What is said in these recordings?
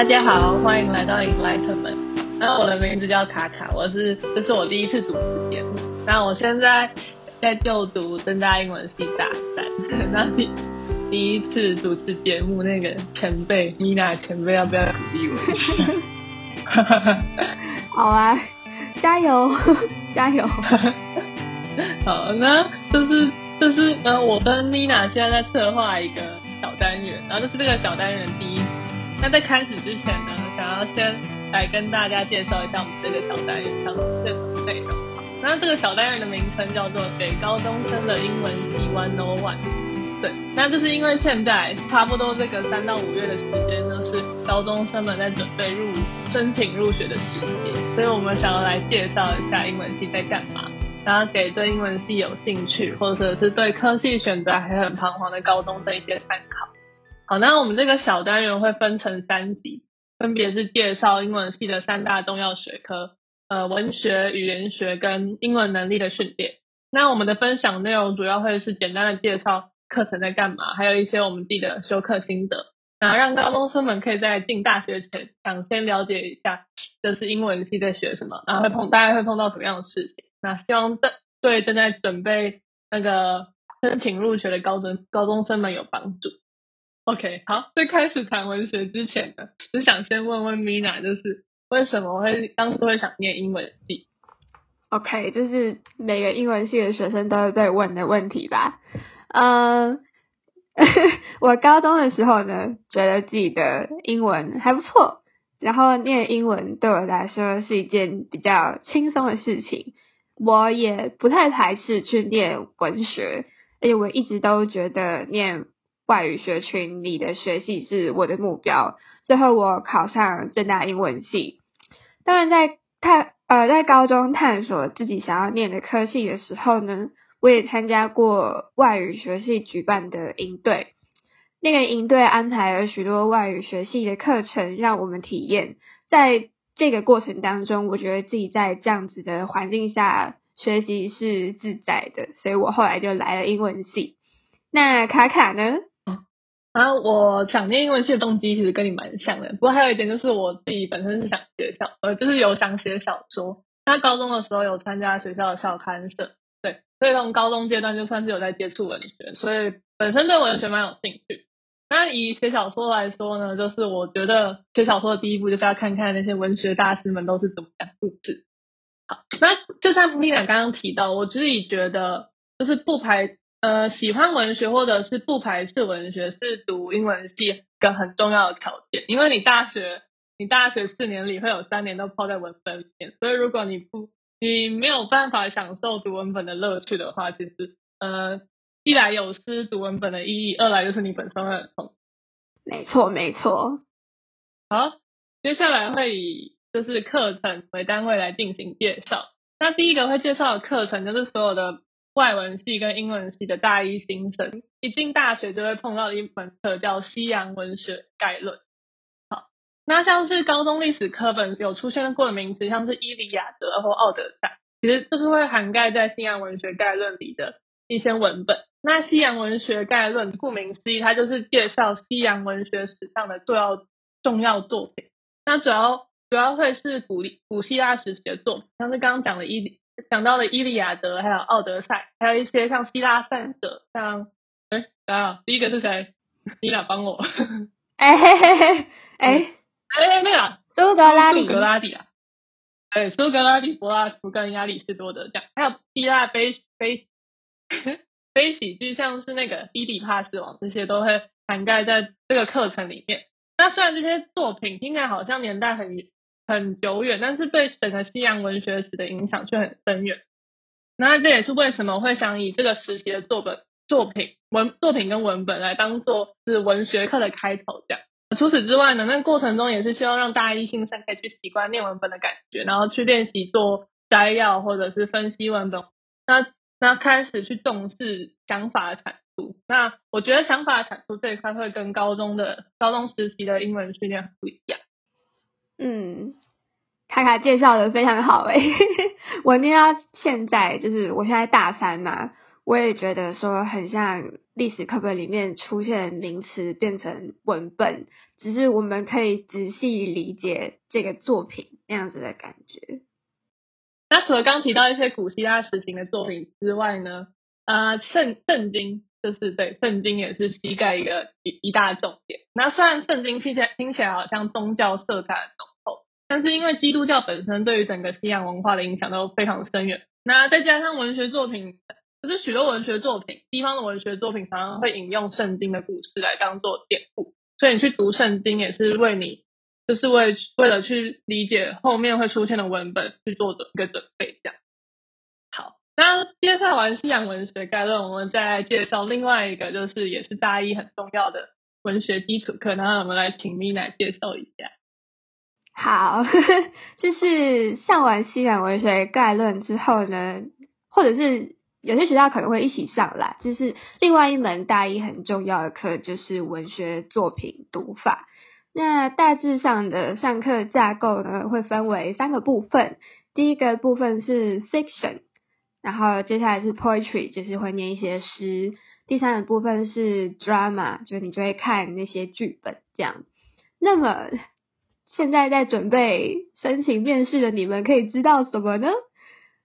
大家好，欢迎来到 Enlightenment。那我的名字叫卡卡，我是这是我第一次主持节目。那我现在在就读正大英文系大三，那第第一次主持节目，那个前辈米娜前辈要不要鼓励我？好啊，加油 加油！好，那就是就是呃，我跟米娜现在在策划一个小单元，然后这是这个小单元第一。那在开始之前呢，想要先来跟大家介绍一下我们这个小单元当中是什么内容。那这个小单元的名称叫做“给高中生的英文系 One O One”。对，那就是因为现在差不多这个三到五月的时间呢，是高中生们在准备入申请入学的时间，所以我们想要来介绍一下英文系在干嘛，然后给对英文系有兴趣或者是对科系选择还很彷徨的高中生一些参考。好，那我们这个小单元会分成三集，分别是介绍英文系的三大重要学科，呃，文学、语言学跟英文能力的训练。那我们的分享内容主要会是简单的介绍。课程在干嘛？还有一些我们自己的修课心得，那让高中生们可以在进大学前，想先了解一下，这是英文系在学什么，然后会碰大概会碰到什么样的事情。那希望对对正在准备那个申请入学的高中高中生们有帮助。OK，好，在开始谈文学之前呢，只想先问问 Mina，就是为什么会当初会想念英文系？OK，就是每个英文系的学生都在问的问题吧。嗯，我高中的时候呢，觉得自己的英文还不错，然后念英文对我来说是一件比较轻松的事情。我也不太排斥去念文学，而且我一直都觉得念外语学群里的学习是我的目标。最后我考上正大英文系。当然，在探呃在高中探索自己想要念的科系的时候呢。我也参加过外语学系举办的营队，那个营队安排了许多外语学系的课程，让我们体验。在这个过程当中，我觉得自己在这样子的环境下学习是自在的，所以我后来就来了英文系。那卡卡呢？啊，我想念英文系的动机其实跟你蛮像的，不过还有一点就是我自己本身是想写小，呃，就是有想写小说。那高中的时候有参加学校的校刊社。对所以从高中阶段就算是有在接触文学，所以本身对文学蛮有兴趣。那以写小说来说呢，就是我觉得写小说的第一步就是要看看那些文学大师们都是怎么讲故事。好，那就像米冉刚刚提到，我自己觉得就是不排呃喜欢文学或者是不排斥文学是读英文系一个很重要的条件，因为你大学你大学四年里会有三年都泡在文本里面，所以如果你不你没有办法享受读文本的乐趣的话，其实呃，一来有失读文本的意义，二来就是你本身会很痛。没错，没错。好，接下来会以就是课程为单位来进行介绍。那第一个会介绍的课程就是所有的外文系跟英文系的大一新生一进大学就会碰到一门课，叫《西洋文学概论》。好那像是高中历史课本有出现过的名词，像是《伊利亚德》或《奥德赛》，其实就是会涵盖在《西洋文学概论》里的一些文本。那《西洋文学概论》顾名思义，它就是介绍西洋文学史上的重要重要作品。那主要主要会是古古希腊时期的作品，像是刚刚讲的伊讲到了《伊利亚德》，还有《奥德赛》，还有一些像希腊战者，像哎，等下，第一个是谁？你俩帮我。哎嘿嘿嘿，哎。哎，那个苏格拉底，苏格拉底啊，哎，苏格拉底、柏拉图跟亚里士多德这样，还有希腊悲悲悲喜剧，像是那个《伊底帕斯王》，这些都会涵盖在这个课程里面。那虽然这些作品听起来好像年代很很久远，但是对整个西洋文学史的影响却很深远。那这也是为什么会想以这个时期的作本、作品文作品跟文本来当做是文学课的开头这样。除此之外呢，那过程中也是希望让大一新生可以去习惯念文本的感觉，然后去练习做摘要或者是分析文本。那那开始去重视想法的阐述。那我觉得想法阐述这一块会跟高中的高中时期的英文训练不一样。嗯，卡卡介绍的非常好诶，我念到现在就是我现在大三嘛。我也觉得说很像历史课本里面出现名词变成文本，只是我们可以仔细理解这个作品那样子的感觉。那除了刚提到一些古希腊时期的作品之外呢，呃，圣圣经就是对圣经也是膝盖一个一一大重点。那虽然圣经听起来听起来好像宗教色彩很浓，但是因为基督教本身对于整个西洋文化的影响都非常深远，那再加上文学作品。可是许多文学作品，西方的文学作品常常会引用圣经的故事来当做典故，所以你去读圣经也是为你，就是为为了去理解后面会出现的文本去做一个准备。这样，好，那介绍完西洋文学概论，我们再介绍另外一个，就是也是大一很重要的文学基础课。那我们来请米奶介绍一下。好，就是上完西洋文学概论之后呢，或者是。有些学校可能会一起上啦，就是另外一门大一很重要的课，就是文学作品读法。那大致上的上课架构呢，会分为三个部分。第一个部分是 fiction，然后接下来是 poetry，就是会念一些诗。第三个部分是 drama，就是你就会看那些剧本这样。那么现在在准备申请面试的你们，可以知道什么呢？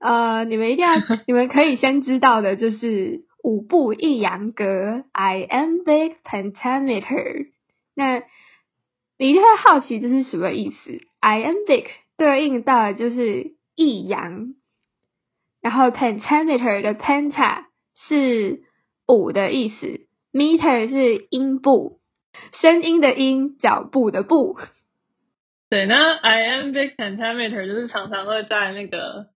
呃，你们一定要，你们可以先知道的就是五步一扬格 （iambic pentameter）。那你一定会好奇这是什么意思？iambic 对应到的就是一扬，然后 pentameter 的 penta 是五的意思，meter 是音步，声音的音，脚步的步。对，那 iambic pentameter 就是常常会在那个。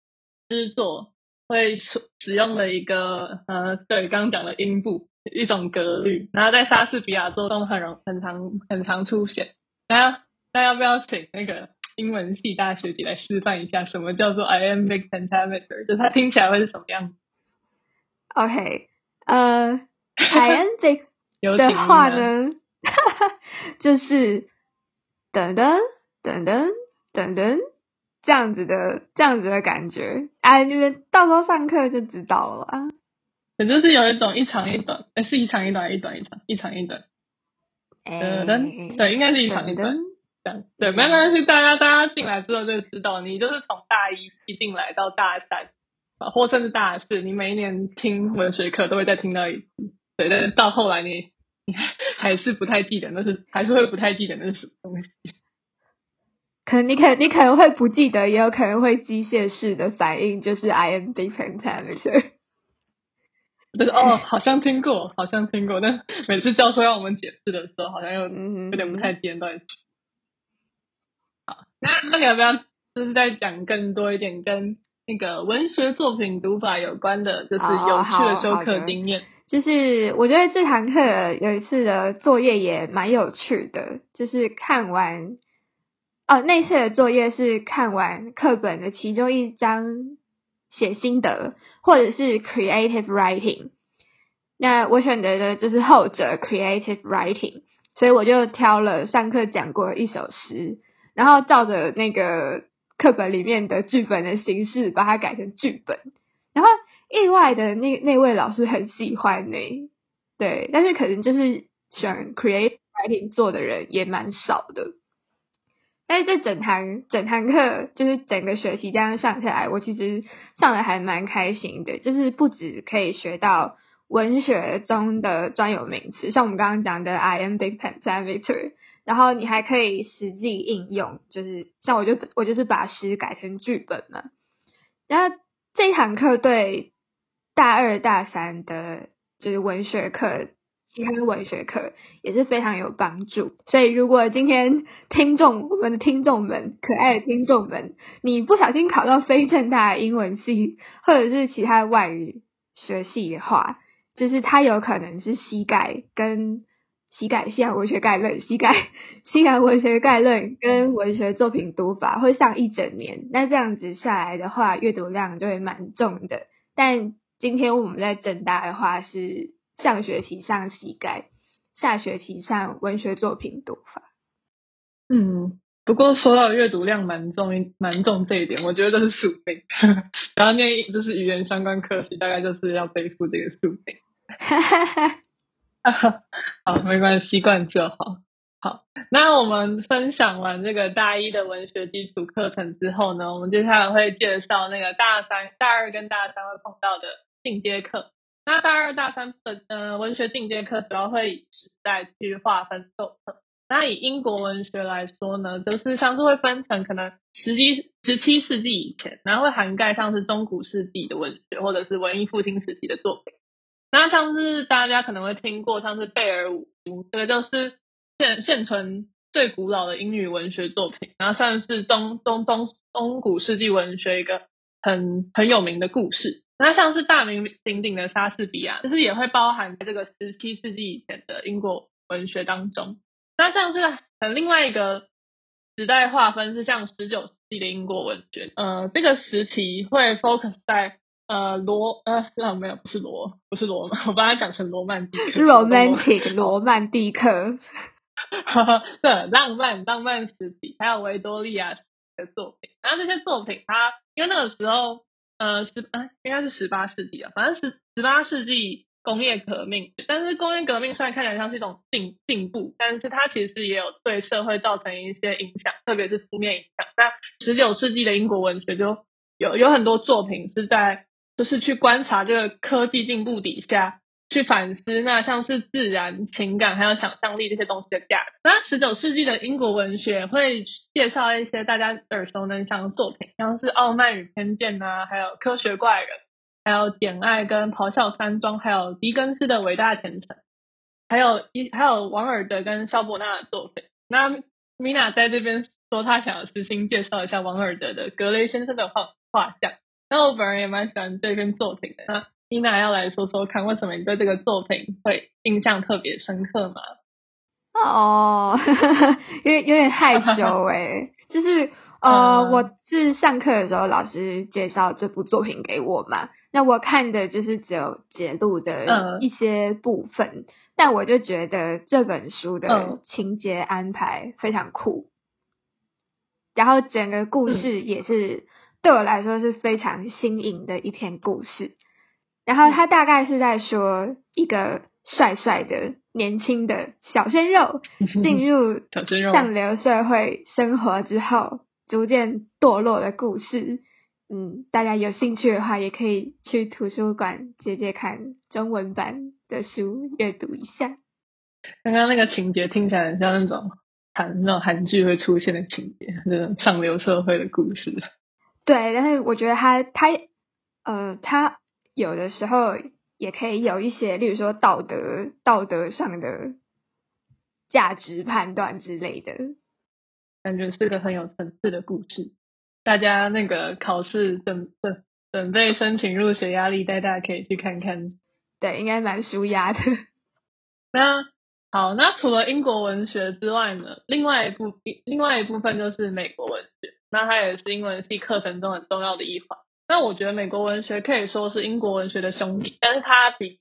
诗作会使用的一个呃，对，刚刚讲的音部一种格律，然后在莎士比亚作中很容很常很常出现。那那要不要请那个英文系大学姐来示范一下，什么叫做 iambic pentameter？就它听起来会是什么样子？OK，呃，iambic 的话呢，就是等等等等等等。这样子的，这样子的感觉，哎，你们到时候上课就知道了啊。也就是有一种一长一短，哎，是一长一短，一短一长，一长一短。噔噔，对，应该是一长一短。这样，对，没关系，大家大家进来之后就知道，你就是从大一一进来到大三，啊，或甚至大四，你每一年听文学课都会再听到一次。对，但是到后来你你还是不太记得那是，还是会不太记得那是什么东西。可能你可你可能会不记得，也有可能会机械式的反应，就是 iambic pentameter。就是哦，好像听过，好像听过，但每次教授要我们解释的时候，好像又有点不太记得到底。好，那那你要不要就是再讲更多一点跟那个文学作品读法有关的，就是有趣的修课经验？就是我觉得这堂课有一次的作业也蛮有趣的，就是看完。哦，那次的作业是看完课本的其中一章写心得，或者是 creative writing。那我选择的就是后者 creative writing，所以我就挑了上课讲过一首诗，然后照着那个课本里面的剧本的形式把它改成剧本。然后意外的那那位老师很喜欢呢，对，但是可能就是选 creative writing 做的人也蛮少的。但是这整堂整堂课就是整个学期这样上下来，我其实上的还蛮开心的。就是不止可以学到文学中的专有名词，像我们刚刚讲的 “I am big pentameter，然后你还可以实际应用，就是像我就我就是把诗改成剧本嘛。然后这堂课对大二大三的就是文学课。其他文学课也是非常有帮助，所以如果今天听众我们的听众们可爱的听众们，你不小心考到非正大英文系或者是其他外语学系的话，就是它有可能是膝盖跟膝盖西洋文学概论、膝盖西洋文学概论跟文学作品读法会上一整年，那这样子下来的话，阅读量就会蛮重的。但今天我们在正大的话是。上学期上膝盖，下学期上文学作品读法。嗯，不过说到阅读量蛮重一蛮重这一点，我觉得这是宿命。然后念就是语言相关科系，大概就是要背负这个宿命。好，没关系，习惯就好。好，那我们分享完这个大一的文学基础课程之后呢，我们接下来会介绍那个大三、大二跟大三会碰到的进阶课。那大二、大三的呃文学进阶课主要会以时代去划分授课。那以英国文学来说呢，就是像是会分成可能十七十七世纪以前，然后会涵盖像是中古世纪的文学或者是文艺复兴时期的作品。那像是大家可能会听过像是贝尔伍夫，这个就是。现现存最古老的英语文学作品，然后算是中中中中古世纪文学一个很很有名的故事。那像是大名鼎鼎的莎士比亚，就是也会包含在这个十七世纪以前的英国文学当中。那像这个呃另外一个时代划分是像十九世纪的英国文学，呃这个时期会 focus 在呃罗呃没有不是罗不是罗曼，我把它讲成罗曼蒂克，romantic 罗曼蒂克。对，浪漫浪漫时期，还有维多利亚的作品。然后这些作品，它因为那个时候，呃，十啊应该是十八世纪啊，反正十十八世纪工业革命。但是工业革命虽然看起来像是一种进进步，但是它其实也有对社会造成一些影响，特别是负面影响。那十九世纪的英国文学就有有很多作品是在就是去观察这个科技进步底下。去反思那像是自然、情感还有想象力这些东西的价值。那十九世纪的英国文学会介绍一些大家耳熟能详的作品，像是《傲慢与偏见》啊，还有《科学怪人》，还有《简爱》跟《咆哮山庄》，还有狄更斯的《伟大前程》，还有一还有王尔德跟肖伯纳的作品。那米娜在这边说，她想要私心介绍一下王尔德的《格雷先生的画画像》。那我本人也蛮喜欢这篇作品的。伊娜要来说说看，为什么你对这个作品会印象特别深刻吗？哦，有点有点害羞哎，就是呃，我是上课的时候老师介绍这部作品给我嘛，那我看的就是只有节录的一些部分，但我就觉得这本书的情节安排非常酷，然后整个故事也是对我来说是非常新颖的一篇故事。然后他大概是在说一个帅帅的年轻的小鲜肉 进入上流社会生活之后，逐渐堕落的故事。嗯，大家有兴趣的话，也可以去图书馆借借看中文版的书阅读一下。刚刚那个情节听起来很像那种韩那种韩剧会出现的情节，那种上流社会的故事。对，但是我觉得他他呃他。有的时候也可以有一些，例如说道德道德上的价值判断之类的，感觉是个很有层次的故事。大家那个考试准准准备申请入学压力带，大家可以去看看。对，应该蛮舒压的。那好，那除了英国文学之外呢，另外一部另外一部分就是美国文学，那它也是英文系课程中很重要的一环。那我觉得美国文学可以说是英国文学的兄弟，但是它比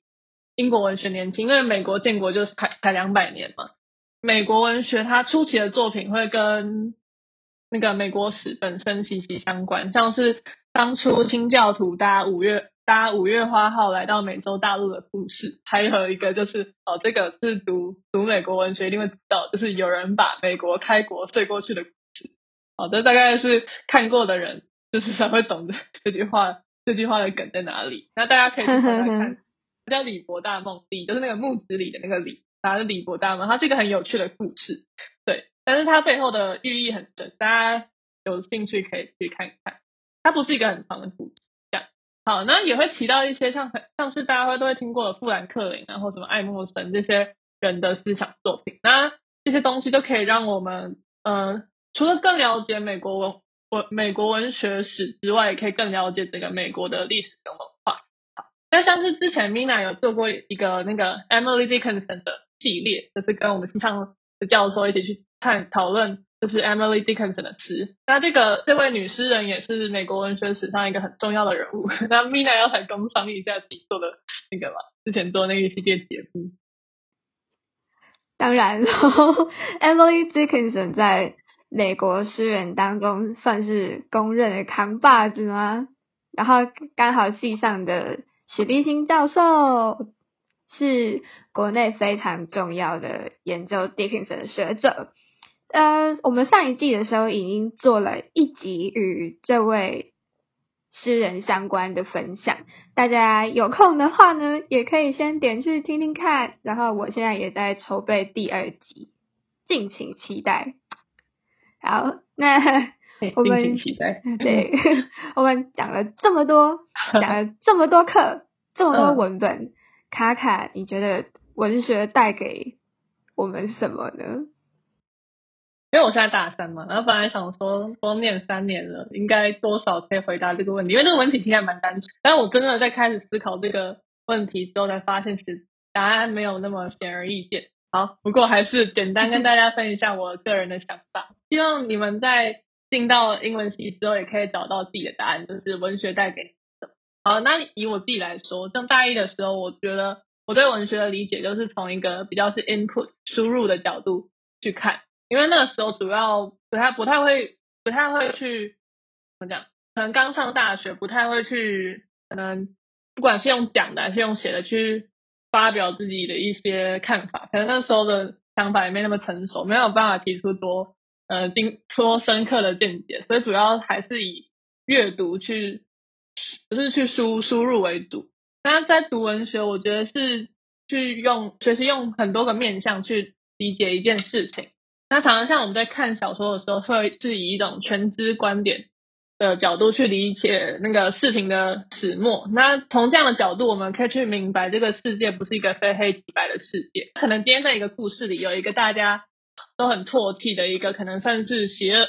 英国文学年轻，因为美国建国就是才才两百年嘛。美国文学它初期的作品会跟那个美国史本身息息相关，像是当初清教徒搭五月搭五月花号来到美洲大陆的故事，还有一个就是哦，这个是读读美国文学一定会知道，就是有人把美国开国睡过去的故事。好的，大概是看过的人。就是才会懂得 这句话，这句话的梗在哪里。那大家可以去看看，叫李伯大梦，李就是那个木子李的那个李，它是李伯大梦，它是一个很有趣的故事，对，但是它背后的寓意很深，大家有兴趣可以去看一看。它不是一个很长的故事，这样好，那也会提到一些像像是大家会都会听过的富兰克林然后什么爱默生这些人的思想作品。那这些东西都可以让我们，嗯，除了更了解美国文。文美国文学史之外，也可以更了解这个美国的历史跟文化。那像是之前 Mina 有做过一个那个 Emily Dickinson 的系列，就是跟我们新上的教授一起去看讨论，就是 Emily Dickinson 的诗。那这个这位女诗人也是美国文学史上一个很重要的人物。那 Mina 要来工商一下自己做的那个嘛，之前做那个系列节目。当然，Emily Dickinson 在。美国诗人当中算是公认的扛把子吗？然后刚好系上的史立新教授是国内非常重要的研究 Dickinson 的学者。呃，我们上一季的时候已经做了一集与这位诗人相关的分享，大家有空的话呢，也可以先点去听听看。然后我现在也在筹备第二集，敬请期待。好，那我们对，我们讲了这么多，讲了这么多课，这么多文本，卡卡，你觉得文学带给我们什么呢？因为我现在大三嘛，然后本来想说多念三年了，应该多少可以回答这个问题，因为这个问题听起来蛮单纯。但我真的在开始思考这个问题之后，才发现其实答案没有那么显而易见。好，不过还是简单跟大家分享一下我个人的想法，希望你们在进到英文系之后，也可以找到自己的答案，就是文学带给你什么。好，那以我自己来说，上大一的时候，我觉得我对文学的理解就是从一个比较是 input 输入的角度去看。因为那个时候主要不太不太会不太会去怎么讲，可能刚上大学不太会去，可能不管是用讲的还是用写的去发表自己的一些看法，可能那时候的想法也没那么成熟，没有办法提出多呃精多深刻的见解，所以主要还是以阅读去不是去输输入为主。那在读文学，我觉得是去用学习用很多个面向去理解一件事情。那常常像我们在看小说的时候，会是以一种全知观点的角度去理解那个事情的始末。那从这样的角度，我们可以去明白这个世界不是一个非黑即白的世界。可能今天在一个故事里，有一个大家都很唾弃的一个，可能算是邪恶，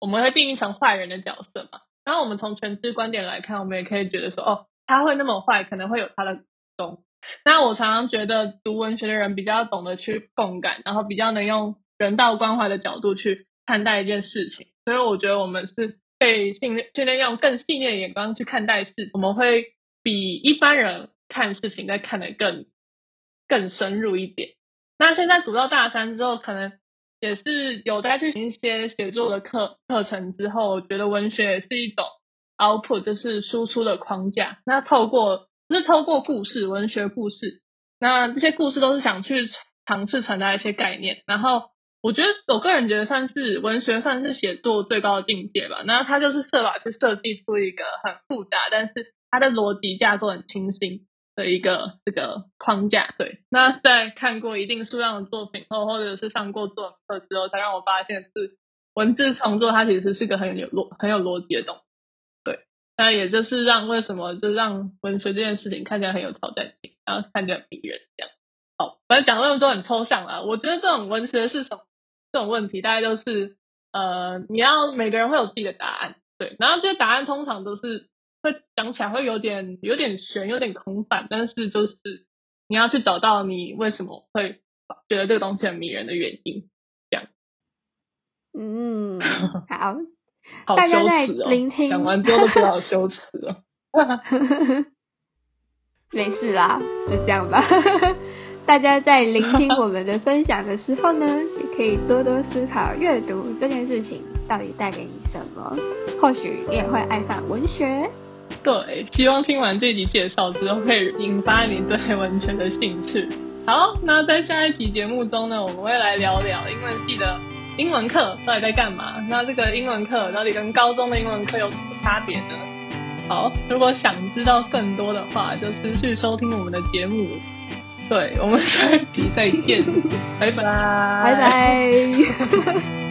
我们会定义成坏人的角色嘛。然后我们从全知观点来看，我们也可以觉得说，哦，他会那么坏，可能会有他的懂。那我常常觉得读文学的人比较懂得去共感，然后比较能用。人道关怀的角度去看待一件事情，所以我觉得我们是被训练训练用更细腻的眼光去看待事，我们会比一般人看事情再看得更更深入一点。那现在读到大三之后，可能也是有在去一些写作的课课程之后，我觉得文学也是一种 output，就是输出的框架。那透过就是透过故事，文学故事，那这些故事都是想去尝试传达一些概念，然后。我觉得我个人觉得算是文学，算是写作最高的境界吧。那它就是设法去设计出一个很复杂，但是它的逻辑架构很清晰的一个这个框架。对，那在看过一定数量的作品后，或者是上过作文课之后，才让我发现是文字创作它其实是个很有逻很有逻辑的东西。对，那也就是让为什么就让文学这件事情看起来很有挑战性，然后看起来迷人这样。好，反正讲那么多很抽象啊，我觉得这种文学是什么？这种问题大概就是，呃，你要每个人会有自己的答案，对，然后这些答案通常都是会讲起来会有点有点悬，有点空泛，但是就是你要去找到你为什么会觉得这个东西很迷人的原因，这样。嗯，好，好大家在聆听，讲完之后都觉得好羞耻哦。没事啦，就这样吧。大家在聆听我们的分享的时候呢，也可以多多思考阅读这件事情到底带给你什么。或许你也会爱上文学。对，希望听完这集介绍之后，会引发你对文学的兴趣。好，那在下一集节目中呢，我们会来聊聊英文系的英文课到底在干嘛。那这个英文课到底跟高中的英文课有什么差别呢？好，如果想知道更多的话，就持续收听我们的节目。对，我们下一集再见，拜拜，拜拜。